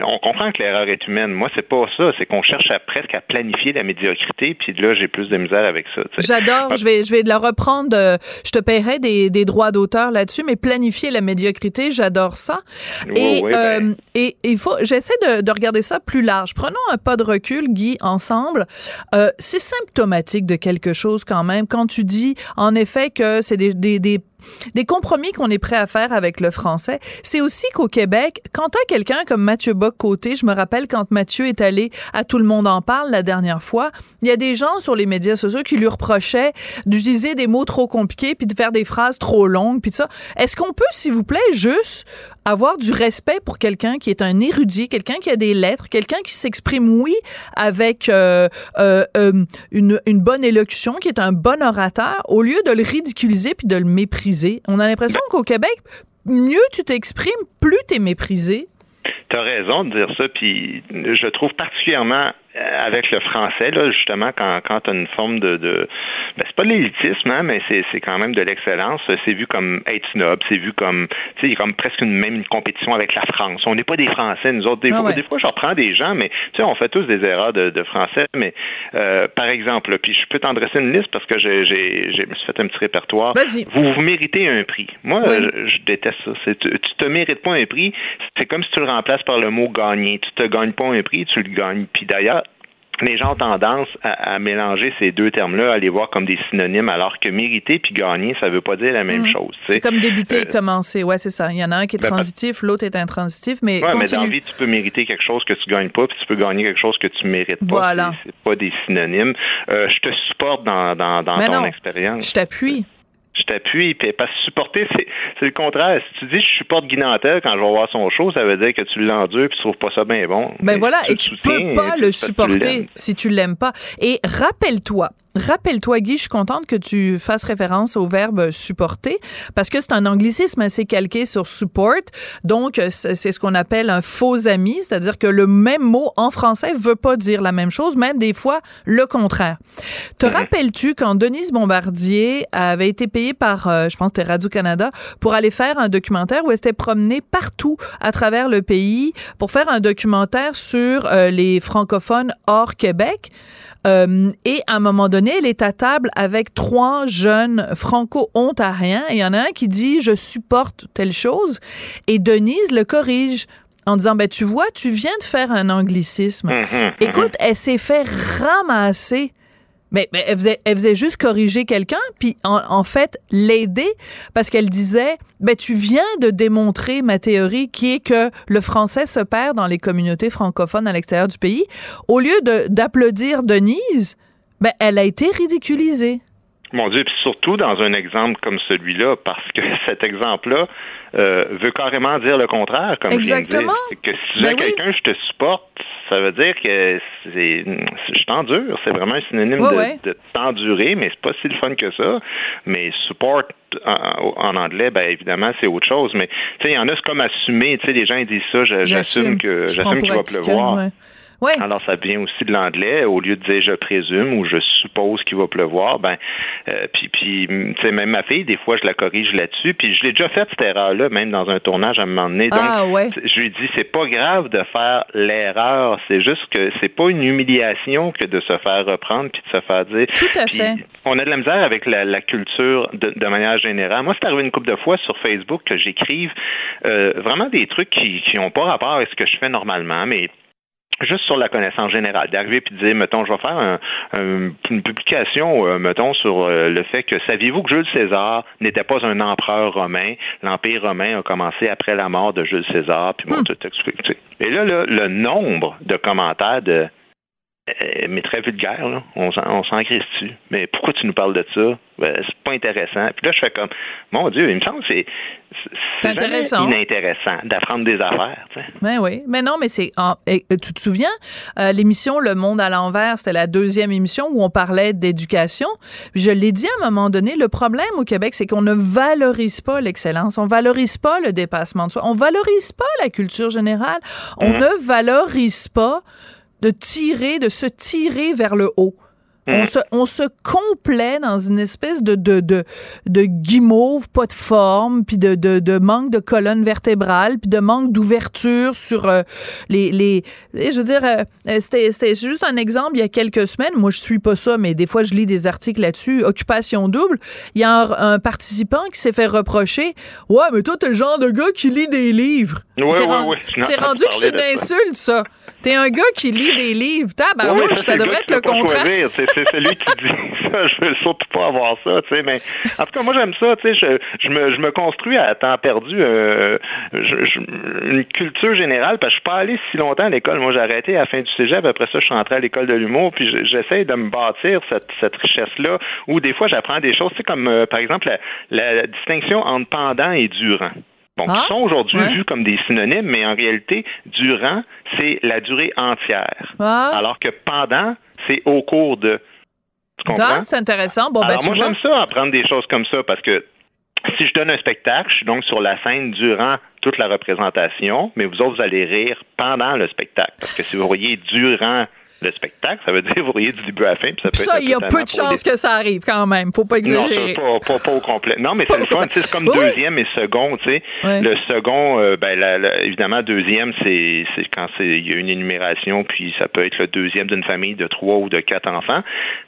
on comprend que l'erreur est humaine. Moi c'est pas ça, c'est qu'on cherche à presque à planifier la médiocrité. Puis là j'ai plus de misère avec ça. J'adore, je vais, je vais le reprendre. euh, je te paierai des, des droits d'auteur là-dessus, mais planifier la médiocrité, j'adore ça. Oui, et, oui, ben. euh, et il faut, j'essaie de, de regarder ça plus large. Prenons un pas de recul, Guy, ensemble. Euh, c'est symptomatique de quelque chose quand même quand tu dis, en effet, que c'est des, des, des des compromis qu'on est prêt à faire avec le français. C'est aussi qu'au Québec, quand t'as quelqu'un comme Mathieu Bock-Côté, je me rappelle quand Mathieu est allé à Tout le monde en parle la dernière fois, il y a des gens sur les médias sociaux qui lui reprochaient d'utiliser des mots trop compliqués puis de faire des phrases trop longues puis de ça. Est-ce qu'on peut, s'il vous plaît, juste avoir du respect pour quelqu'un qui est un érudit, quelqu'un qui a des lettres, quelqu'un qui s'exprime, oui, avec euh, euh, euh, une, une bonne élocution, qui est un bon orateur, au lieu de le ridiculiser puis de le mépriser. On a l'impression qu'au Québec, mieux tu t'exprimes, plus t'es méprisé. T'as raison de dire ça, puis je trouve particulièrement avec le français, là, justement, quand, quand tu as une forme de, de ben, c'est pas de l'élitisme, hein, mais c'est, c'est quand même de l'excellence. C'est vu comme être snob, c'est vu comme, tu sais, il y a comme presque une même compétition avec la France. On n'est pas des Français, nous autres. Des, Ah ouais. des fois, je reprends des gens, mais tu sais, on fait tous des erreurs de, de français. Mais euh, par exemple, là, puis je peux t'en dresser une liste parce que j'ai, j'ai, me suis fait un petit répertoire. Vas-y. Vous, vous méritez un prix. Moi, Oui. je, je déteste ça. C'est, tu, tu te mérites pas un prix. C'est comme si tu le remplaces par le mot gagner. Tu te gagnes pas un prix, tu le gagnes. Puis d'ailleurs, les gens ont tendance à, à mélanger ces deux termes-là, à les voir comme des synonymes, alors que mériter puis gagner, ça veut pas dire la même Mhm. chose. C'est comme débuter Euh, et commencer. Ouais, c'est ça. Il y en a un qui est ben, transitif, l'autre est intransitif, mais Ouais, mais continue. dans la vie, tu peux mériter quelque chose que tu gagnes pas, puis tu peux gagner quelque chose que tu mérites pas. Voilà. C'est- C'est pas des synonymes. Euh, je te supporte dans, dans, dans Mais ton non, expérience. Je t'appuie. Je t'appuie, puis parce que supporter, c'est, c'est le contraire. Si tu dis je supporte Guy Nantel quand je vais voir son show, ça veut dire que tu l'endures puis tu trouves pas ça bien bon. Ben Mais voilà, si et tu tu le peux pas le tu supporter si tu l'aimes pas. Et rappelle-toi, rappelle-toi, Guy, je suis contente que tu fasses référence au verbe supporter parce que c'est un anglicisme assez calqué sur support. Donc, c'est ce qu'on appelle un faux ami, c'est-à-dire que le même mot en français veut pas dire la même chose, même des fois le contraire. Te rappelles-tu quand Denise Bombardier avait été payée par, euh, je pense, c'était Radio-Canada pour aller faire un documentaire où elle s'était promenée partout à travers le pays pour faire un documentaire sur euh, les francophones hors Québec? Euh, et à un moment donné, elle est à table avec trois jeunes franco-ontariens et il y en a un qui dit je supporte telle chose et Denise le corrige en disant ben tu vois, tu viens de faire un anglicisme. Mhm, Écoute, elle s'est fait ramasser. Mais, mais elle, faisait, elle faisait juste corriger quelqu'un, puis en, en fait l'aider, parce qu'elle disait, ben tu viens de démontrer ma théorie qui est que le français se perd dans les communautés francophones à l'extérieur du pays. Au lieu de d'applaudir Denise, ben elle a été ridiculisée. Mon Dieu, puis surtout dans un exemple comme celui-là, parce que (laughs) cet exemple-là euh, veut carrément dire le contraire, comme Exactement. je viens de dire. Que si Ben oui. quelqu'un je te supporte, ça veut dire que c'est je t'endure. C'est vraiment un synonyme Ouais, de, ouais. de t'endurer, mais c'est pas si le fun que ça. Mais support en, en anglais, ben évidemment, c'est autre chose. Mais tu sais, il y en a, c'est comme assumer. Tu sais, les gens ils disent ça, je- j'assume que j'assume qu'il va pleuvoir. ouais. Ouais. Alors, ça vient aussi de l'anglais. Au lieu de dire je présume ou je suppose qu'il va pleuvoir, ben, euh, puis, puis tu sais, même ma fille, des fois, je la corrige là-dessus. Puis je l'ai déjà fait, cette erreur-là, même dans un tournage à un moment donné. Donc, Ah, ouais. je lui dis, c'est pas grave de faire l'erreur. C'est juste que c'est pas une humiliation que de se faire reprendre puis de se faire dire. Tout à Puis, fait. On a de la misère avec la, la culture de, de manière générale. Moi, c'est arrivé une couple de fois sur Facebook que j'écrive euh, vraiment des trucs qui qui ont pas rapport avec ce que je fais normalement, mais juste sur la connaissance générale, d'arriver puis de dire, mettons, je vais faire un, un, une publication, euh, mettons, sur euh, le fait que saviez-vous que Jules César n'était pas un empereur romain, l'Empire romain a commencé après la mort de Jules César, puis bon, Hmm. tout expliqué. Et là, là, le nombre de commentaires de mais très vulgaire, là. On s'en, on s'en crisse dessus. Mais pourquoi tu nous parles de ça? Ben, c'est pas intéressant. Puis là, je fais comme, mon Dieu, il me semble que c'est, c'est, intéressant. inintéressant d'apprendre des affaires, tu sais. Ben oui, mais non, mais c'est. en- et, euh, tu te souviens euh, l'émission Le Monde à l'envers, c'était la deuxième émission où on parlait d'éducation. Je l'ai dit à un moment donné, le problème au Québec, c'est qu'on ne valorise pas l'excellence, on valorise pas le dépassement de soi, on valorise pas la culture générale, on Mhm. ne valorise pas de tirer, de se tirer vers le haut. On Mhm. se, on se complaît dans une espèce de, de, de, de guimauve, pas de forme, puis de, de, de manque de colonne vertébrale, puis de manque d'ouverture sur euh, les, les... Je veux dire, euh, c'était c'était juste un exemple il y a quelques semaines. Moi, je suis pas ça, mais des fois, je lis des articles là-dessus. Occupation double. Il y a un, un participant qui s'est fait reprocher « Ouais, mais toi, t'es le genre de gars qui lit des livres. Ouais, C'est ouais, rendu, ouais, c'est entendu rendu que c'est une insulte, ça. T'es un gars qui lit des livres. Oui, oui, ça, devrait être le contraire. C'est, celui qui dit (laughs) ça. Je veux surtout pas avoir ça, tu sais. Mais en tout cas, moi j'aime ça. Tu sais, je, je me, je me construis à temps perdu euh, je- je- une culture générale parce que je suis pas allé si longtemps à l'école. Moi, j'ai arrêté à la fin du cégep. Après ça, je suis rentré à l'école de l'humour. Puis je- j'essaie de me bâtir cette, cette richesse-là. Où des fois, j'apprends des choses. Tu sais, comme euh, par exemple la, la distinction entre pendant et durant. Bon, Ah, qui sont aujourd'hui ouais. vus comme des synonymes, mais en réalité, durant, c'est la durée entière. Ah. Alors que pendant, c'est au cours de. Tu comprends? C'est intéressant. Bon, ben, Alors moi, j'aime ça, apprendre des choses comme ça, parce que si je donne un spectacle, je suis donc sur la scène durant toute la représentation, mais vous autres, vous allez rire pendant le spectacle. Parce que si vous riez durant le spectacle, ça veut (laughs) dire vous riez du début à la fin, puis ça peut Ça, il y a peu de chances que ça arrive quand même. Faut pas non, exagérer. ça, pas, pas, pas au complet. Non, mais c'est le fun. C'est comme Oui. deuxième et second, tu sais. Le second, euh, ben, la- la- évidemment, deuxième, c'est quand c'est il y a une énumération, puis ça peut être le deuxième d'une famille de trois ou de quatre enfants.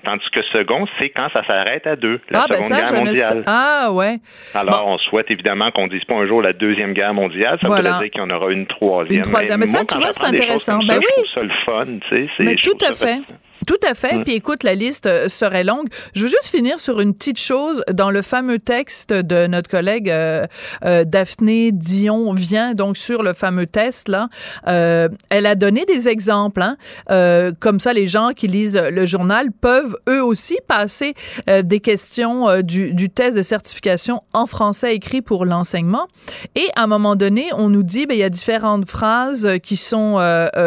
Tandis que second, c'est quand ça s'arrête à deux, la ah, ben Seconde ça, Guerre ne mondiale. Ah, ouais. Alors, on souhaite évidemment qu'on dise pas un jour la Deuxième Guerre mondiale. Ça Voilà. voudrait dire qu'il y en aura une troisième. Une troisième. Mais ça, moi, tu vois, c'est intéressant. Ben ça, oui. Je trouve ça le fun, tu sais. Tout à fait. Tout à fait. Mm. Puis écoute, la liste euh, serait longue. Je veux juste finir sur une petite chose dans le fameux texte de notre collègue euh, euh, Daphné Dion vient donc sur le fameux test là. Euh, elle a donné des exemples. Hein. Euh, comme ça, les gens qui lisent le journal peuvent eux aussi passer euh, des questions du, du test de certification en français écrit pour l'enseignement. Et à un moment donné, on nous dit, ben il y a différentes phrases qui sont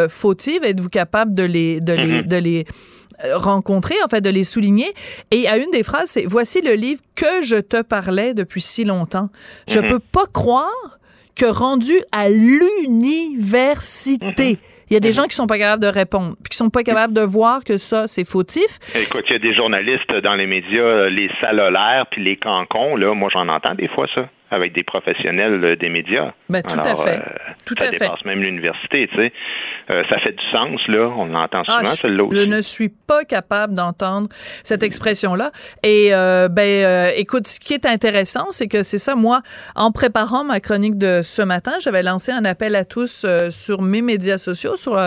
fautives. Êtes-vous capable de les de les Mhm. de les rencontrer, en fait, de les souligner. Et à une des phrases, c'est Voici le livre que je te parlais depuis si longtemps. Je Mhm. peux pas croire que rendu à l'université, il y a des gens qui sont pas capables de répondre, puis qui sont pas capables de voir que ça, c'est fautif. Écoute, il y a des journalistes dans les médias, euh, les salolaires puis les cancons, là, moi j'en entends des fois ça, avec des professionnels euh, des médias. Ben, tout à fait. euh, Tout ça à fait. dépasse même l'université, tu sais. Euh, ça fait du sens, là. On l'entend souvent, Ah, celle-là je ne suis pas capable d'entendre cette expression-là. Et euh, ben, euh, écoute, ce qui est intéressant, c'est que c'est ça. Moi, en préparant ma chronique de ce matin, j'avais lancé un appel à tous sur mes médias sociaux, sur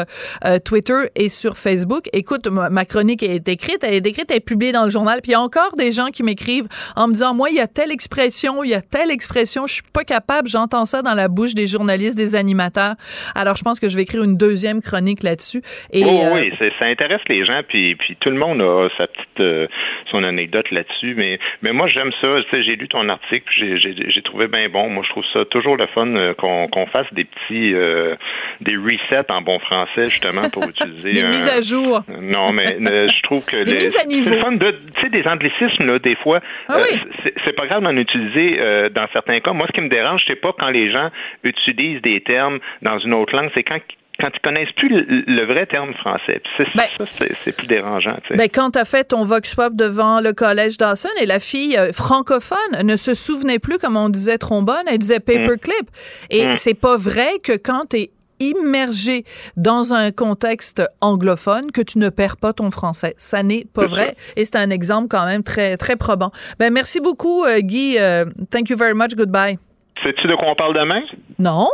Twitter et sur Facebook. Écoute, ma, ma chronique est écrite, elle est écrite, elle est publiée dans le journal. Puis il y a encore des gens qui m'écrivent en me disant, moi, il y a telle expression, il y a telle expression, je suis pas capable. J'entends ça dans la bouche des journalistes, des animateurs. Alors, je pense que je vais écrire une deuxième chronique là-dessus. Et Oh, euh, oui, ça intéresse les gens, puis, puis tout le monde a sa petite euh, son anecdote là-dessus. Mais, mais moi, j'aime ça. Tu sais, j'ai lu ton article, puis j'ai- trouvé bien bon. Moi, je trouve ça toujours le fun euh, qu'on qu'on fasse des petits euh, des resets en bon français, justement, pour (laughs) utiliser. des un- mises à jour. Non, mais je trouve que (laughs) Des les- mises à niveau. c'est fun de tu sais des anglicismes là des fois. Ah oui. c'est- pas grave d'en utiliser dans certains cas. Moi, ce qui me dérange, c'est pas quand les gens utilisent des termes dans une autre langue, c'est quand quand ils connaissent plus le, le vrai terme français. C'est- ça, c'est- plus dérangeant. tu sais. Ben, quand tu as fait ton vox pop devant le collège Dawson et la fille euh, francophone ne se souvenait plus comme on disait trombone, elle disait paperclip. Et Mm. c'est pas vrai que quand tu es immergé dans un contexte anglophone que tu ne perds pas ton français. Ça n'est pas vrai et c'est un exemple quand même très très probant. Ben merci beaucoup euh, Guy, Euh, thank you very much, goodbye. Sais-tu de quoi on parle demain? Non?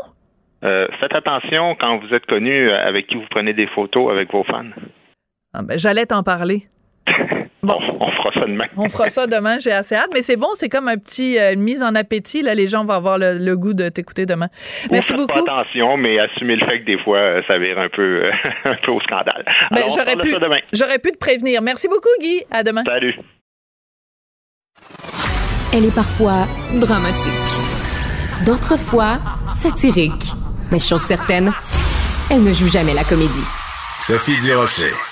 Euh, faites attention quand vous êtes connu euh, avec qui vous prenez des photos avec vos fans. Ah, ben, J'allais t'en parler. Bon. On, fera ça demain. On fera ça demain, j'ai assez hâte. Mais c'est bon, c'est comme un petit euh, une mise en appétit. Là, les gens vont avoir le, le goût de t'écouter demain. Merci beaucoup. Pas attention, mais assumez le fait que des fois, euh, ça vire un peu, euh, (laughs) un peu au scandale. Ben, j'aurais pu, ça demain. j'aurais pu te prévenir. Merci beaucoup, Guy. À demain. Salut. Elle est parfois dramatique, d'autres fois satirique. Mais chose certaine, elle ne joue jamais la comédie. Sophie Durocher.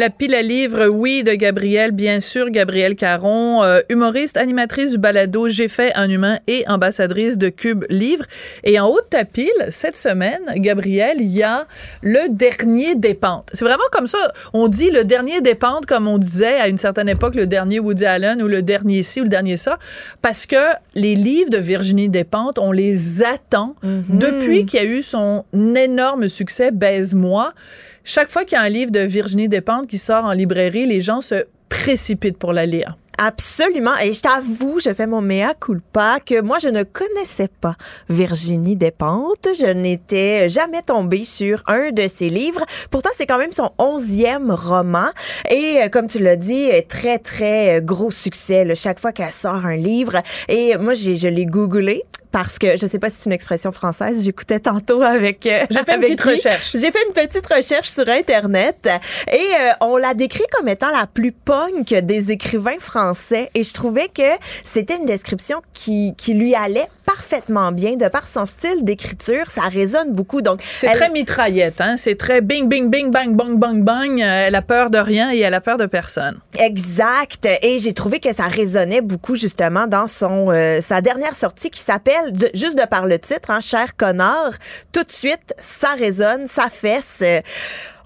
La pile à livres, oui, de Gabrielle, bien sûr, Gabrielle Caron, euh, humoriste, animatrice du balado J'ai fait un humain et ambassadrice de Cube Livre. Et en haut de ta pile, cette semaine, Gabrielle, il y a le dernier des pentes. C'est vraiment comme ça. On dit le dernier des pentes, comme on disait à une certaine époque, le dernier Woody Allen ou le dernier ci ou le dernier ça, parce que les livres de Virginie Despentes, on les attend depuis qu'il y a eu son énorme succès Baise-moi. Chaque fois qu'il y a un livre de Virginie Despentes qui sort en librairie, les gens se précipitent pour la lire. Absolument. Et je t'avoue, je fais mon mea culpa que moi, je ne connaissais pas Virginie Despentes. Je n'étais jamais tombée sur un de ses livres. Pourtant, c'est quand même son onzième roman. Et euh, comme tu l'as dit, très, très euh, gros succès. là, chaque fois qu'elle sort un livre. Et moi, je l'ai googlé parce que je sais pas si c'est une expression française. J'écoutais tantôt avec. euh, J'ai fait une petite recherche. J'ai fait une petite recherche sur Internet et euh, on la décrit comme étant la plus punk des écrivains français. Et je trouvais que c'était une description qui, qui lui allait parfaitement bien de par son style d'écriture. Ça résonne beaucoup. Donc, C'est elle- très mitraillette, hein? C'est très bing, bing, bing, bang, bang, bang, bang. Euh, Elle a peur de rien et elle a peur de personne. Exact. Et j'ai trouvé que ça résonnait beaucoup justement dans son euh, sa dernière sortie qui s'appelle juste de par le titre, hein, cher connard. Tout de suite, ça résonne, ça fesse. Euh,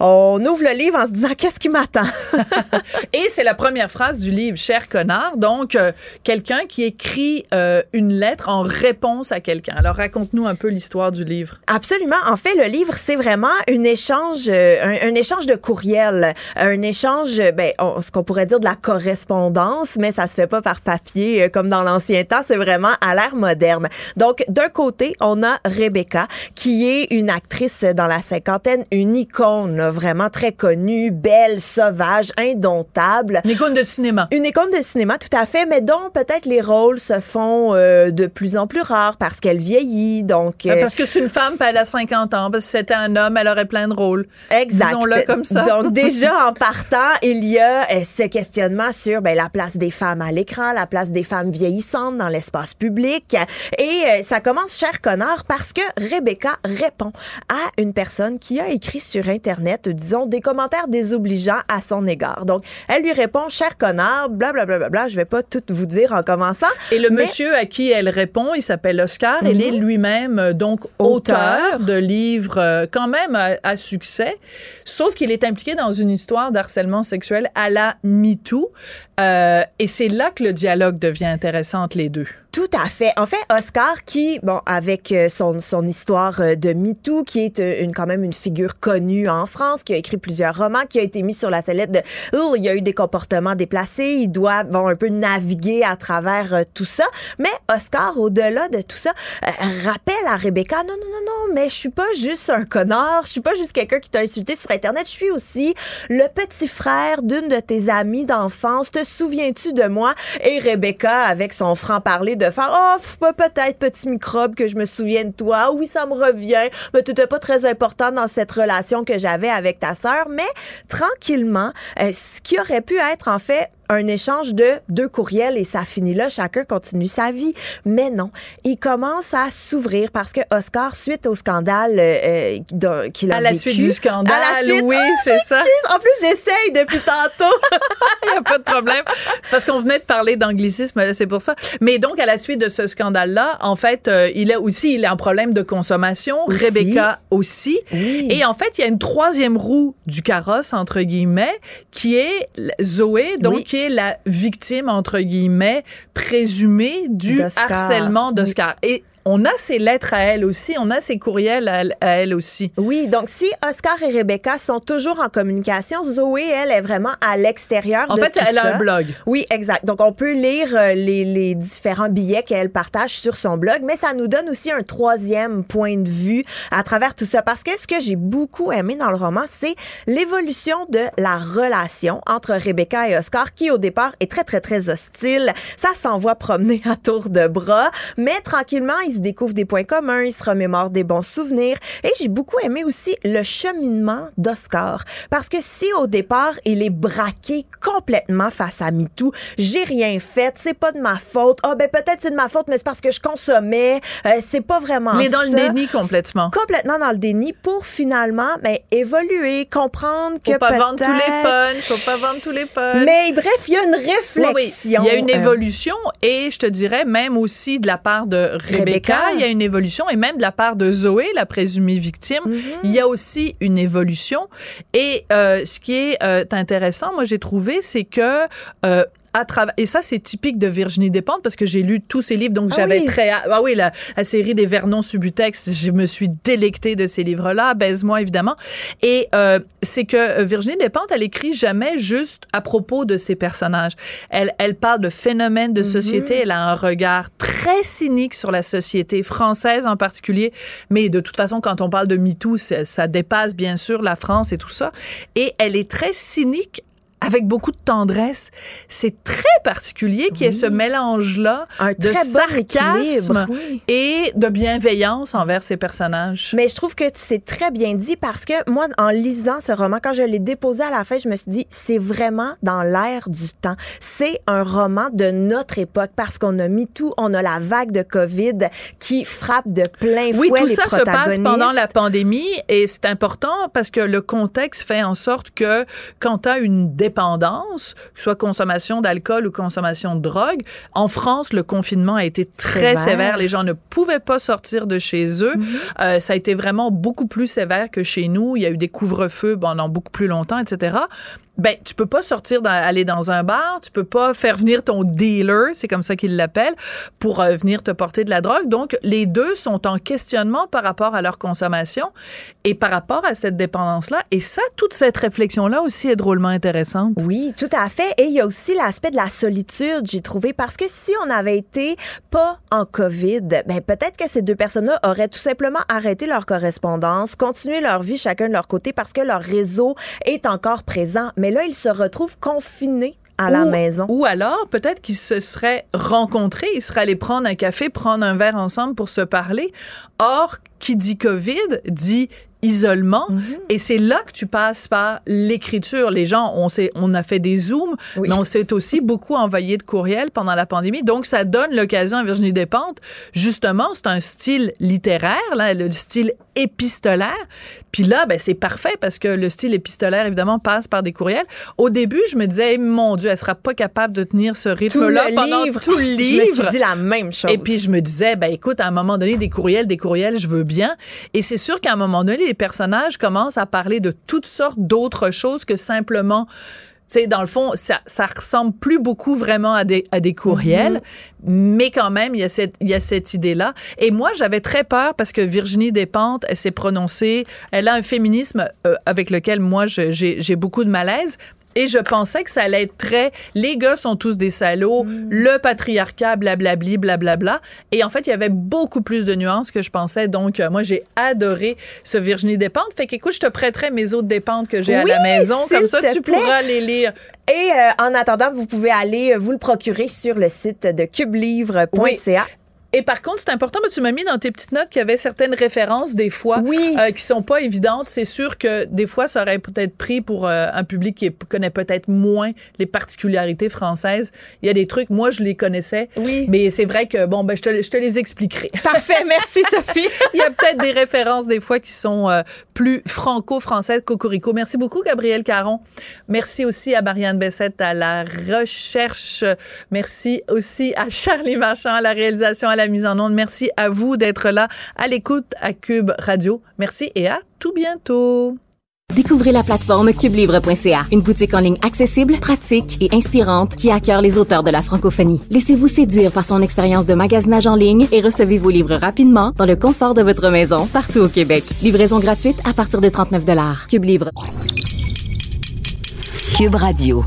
on ouvre le livre en se disant qu'est-ce qui m'attend? (laughs) Et c'est la première phrase du livre, cher connard. Donc, euh, quelqu'un qui écrit euh, une lettre en réponse à quelqu'un. Alors, raconte-nous un peu l'histoire du livre. Absolument. En fait, le livre, c'est vraiment un échange, euh, un, un échange de courriel, un échange, ben, on- ce qu'on pourrait dire de la correspondance, mais ça se fait pas par papier comme dans l'ancien temps. C'est vraiment à l'ère moderne. Donc, d'un côté, on a Rebecca, qui est une actrice dans la cinquantaine, une icône, là, vraiment très connue, belle, sauvage, indomptable. Une icône de cinéma. Une icône de cinéma, tout à fait, mais dont peut-être les rôles se font euh, de plus en plus rares parce qu'elle vieillit. Donc, Ben, euh, Parce que c'est une femme, puis elle a 50 ans. Parce que c'était un homme, elle aurait plein de rôles. Exact. Disons-le comme ça. Donc (laughs) déjà en partant, il y a euh, ce questionnement sur ben, la place des femmes à l'écran, la place des femmes vieillissantes dans l'espace public. Et ça commence, cher connard, parce que Rebecca répond à une personne qui a écrit sur Internet, disons, des commentaires désobligeants à son égard. Donc, elle lui répond, cher connard, blablabla, bla, bla, bla, je vais pas tout vous dire en commençant. Et le mais- monsieur à qui elle répond, il s'appelle Oscar. Il est lui-même euh, donc auteur, Auteur. de livres euh, quand même à, à succès, sauf qu'il est impliqué dans une histoire d'harcèlement sexuel à la MeToo. Euh, et c'est là que le dialogue devient intéressant entre les deux. Tout à fait. En fait, Oscar, qui, bon, avec euh, son, son histoire euh, de MeToo, qui est une, quand même une figure connue en France, qui a écrit plusieurs romans, qui a été mis sur la sellette de oh, il y a eu des comportements déplacés, il doit bon, un peu naviguer à travers tout ça. Mais Oscar, au-delà de tout ça, rappelle à Rebecca non, non, non, non, mais je suis pas juste un connard, je suis pas juste quelqu'un qui t'a insulté sur Internet, je suis aussi le petit frère d'une de tes amies d'enfance. Souviens-tu de moi? Et Rebecca, avec son franc-parler de faire Oh, peut-être petit microbe que je me souvienne de toi. Oui, ça me revient. Mais t'étais pas très important dans cette relation que j'avais avec ta sœur. Mais tranquillement, euh, ce qui aurait pu être en fait un échange de deux courriels et ça finit là, chacun continue sa vie. Mais non, il commence à s'ouvrir parce que Oscar, suite au scandale euh, euh, qu'il a À la vécu- suite du scandale, à la suite- oui, Ah, c'est ça. En plus, j'essaye depuis tantôt. (laughs) Il n'y a pas de problème. C'est parce qu'on venait de parler d'anglicisme, là, c'est pour ça. Mais donc, à la suite de ce scandale-là, en fait, euh, il a aussi il a un problème de consommation. Aussi. Rebecca aussi. Oui. Et en fait, il y a une troisième roue du carrosse, entre guillemets, qui est Zoé, donc Oui. Qui est la victime, entre guillemets, présumée du harcèlement d'Oscar. Et on a ses lettres à elle aussi, on a ses courriels à, à elle aussi. Oui, donc si Oscar et Rebecca sont toujours en communication, Zoé, elle, est vraiment à l'extérieur En de fait, tout elle a un blog. Oui, exact. Donc, on peut lire euh, les, les différents billets qu'elle partage sur son blog, mais ça nous donne aussi un troisième point de vue à travers tout ça. Parce que ce que j'ai beaucoup aimé dans le roman, c'est l'évolution de la relation entre Rebecca et Oscar, qui au départ est très, très, très hostile. Ça s'envoie promener à tour de bras, mais tranquillement, ils se découvrent des points communs, ils se remémorent des bons souvenirs. Et j'ai beaucoup aimé aussi le cheminement d'Oscar. Parce que si au départ, il est braqué complètement face à MeToo, j'ai rien fait, c'est pas de ma faute. Ah, ben peut-être c'est de ma faute, mais c'est parce que je consommais. Euh, c'est pas vraiment Mais dans ça. le déni complètement. Complètement dans le déni pour finalement ben, évoluer, comprendre que Faut pas vendre tous les punchs, faut pas vendre tous les punchs. Mais bref, il y a une Oui, oui. réflexion. Il y a une euh, évolution et je te dirais même aussi de la part de Rebecca, Rebecca. il y a une évolution et même de la part de Zoé, la présumée victime, Mhm. il y a aussi une évolution. Et euh, ce qui est euh, intéressant, moi j'ai trouvé, c'est que euh, à travers et ça c'est typique de Virginie Despentes parce que j'ai lu tous ses livres donc Ah j'avais oui. très ah oui la, la série des Vernon Subutex je me suis délectée de ces livres là baise-moi évidemment. Et euh, c'est que euh, Virginie Despentes elle écrit jamais juste à propos de ses personnages. Elle elle parle de phénomènes de société elle a un regard très cynique sur la société française en particulier mais de toute façon quand on parle de MeToo ça, ça dépasse bien sûr la France et tout ça. Et elle est très cynique avec beaucoup de tendresse. C'est très particulier qu'il y ait ce mélange-là de très bon sarcasme équilibre, oui. et de bienveillance envers ses personnages. Mais je trouve que c'est très bien dit parce que moi, en lisant ce roman, quand je l'ai déposé à la fin, je me suis dit, c'est vraiment dans l'air du temps. C'est un roman de notre époque parce qu'on a mis tout, on a la vague de COVID qui frappe de plein Oui, fouet tout les ça se passe pendant la pandémie et c'est important parce que le contexte fait en sorte que quand tu as une dépendance, soit consommation d'alcool ou consommation de drogue, en France, le confinement a été très Sévère. sévère. Les gens ne pouvaient pas sortir de chez eux. Euh, ça a été vraiment beaucoup plus sévère que chez nous. Il y a eu des couvre-feux pendant beaucoup plus longtemps, etc. Ben, tu peux pas sortir, dans- aller dans un bar, tu peux pas faire venir ton dealer, c'est comme ça qu'ils l'appellent, pour euh, venir te porter de la drogue. Donc, les deux sont en questionnement par rapport à leur consommation et par rapport à cette dépendance-là. Et ça, toute cette réflexion-là aussi est drôlement intéressante. Oui, tout à fait. Et il y a aussi l'aspect de la solitude, j'ai trouvé, parce que si on avait été pas en COVID, ben peut-être que ces deux personnes-là auraient tout simplement arrêté leur correspondance, continué leur vie chacun de leur côté parce que leur réseau est encore présent. Là, ils se retrouvent confinés à la Ou- maison. Ou alors, peut-être qu'ils se seraient rencontrés, ils seraient allés prendre un café, prendre un verre ensemble pour se parler. Or, qui dit COVID dit isolement Mhm. et c'est là que tu passes par l'écriture les gens on on a fait des zooms Oui. mais on s'est aussi beaucoup envoyé de courriels pendant la pandémie donc ça donne l'occasion à Virginie Despentes justement c'est un style littéraire là le style épistolaire puis là ben c'est parfait parce que le style épistolaire évidemment passe par des courriels au début je me disais mon dieu elle sera pas capable de tenir ce Tout rythme là le pendant livre. tout le (laughs) Je me livre suis dit la même chose. et puis je me disais, ben écoute, à un moment donné, des courriels, des courriels, je veux bien. Et c'est sûr qu'à un moment donné, les personnages commencent à parler de toutes sortes d'autres choses que simplement. Tu sais, dans le fond, ça, ça ressemble plus beaucoup vraiment à des, à des courriels, mais quand même, il y a cette, il y a cette idée-là. Et moi, j'avais très peur parce que Virginie Despentes, elle s'est prononcée, elle a un féminisme euh, avec lequel moi, j'ai beaucoup de malaise. Et je pensais que ça allait être très. Les gars sont tous des salauds, le patriarcat, blablabli, blablabla. Et en fait, il y avait beaucoup plus de nuances que je pensais. Donc, euh, moi, j'ai adoré ce Virginie Despentes. Fait qu'écoute, je te prêterai mes autres dépentes que j'ai à la maison. Comme ça, tu plaît. pourras les lire. Et euh, en attendant, vous pouvez aller euh, vous le procurer sur le site de cubelivre.ca. Et par contre, c'est important, mais tu m'as mis dans tes petites notes qu'il y avait certaines références des fois Oui. euh, qui sont pas évidentes. C'est sûr que des fois, ça aurait peut-être pris pour euh, un public qui connaît peut-être moins les particularités françaises. Il y a des trucs, moi, je les connaissais. Oui. Mais c'est vrai que, bon, ben, je te, je te les expliquerai. Parfait, merci (laughs) Sophie. Il y a peut-être des références des fois qui sont euh, plus franco-françaises cocorico. Merci beaucoup, Gabriel Caron. Merci aussi à Marianne Bessette à la recherche. Merci aussi à Charlie Marchand à la réalisation, à la mise en onde. Merci à vous d'être là à l'écoute à Cube Radio. Merci et à tout bientôt. Découvrez la plateforme cubelivre.ca, une boutique en ligne accessible, pratique et inspirante qui accueille les auteurs de la francophonie. Laissez-vous séduire par son expérience de magasinage en ligne et recevez vos livres rapidement dans le confort de votre maison partout au Québec. Livraison gratuite à partir de 39 Cube Livre. Cube Radio.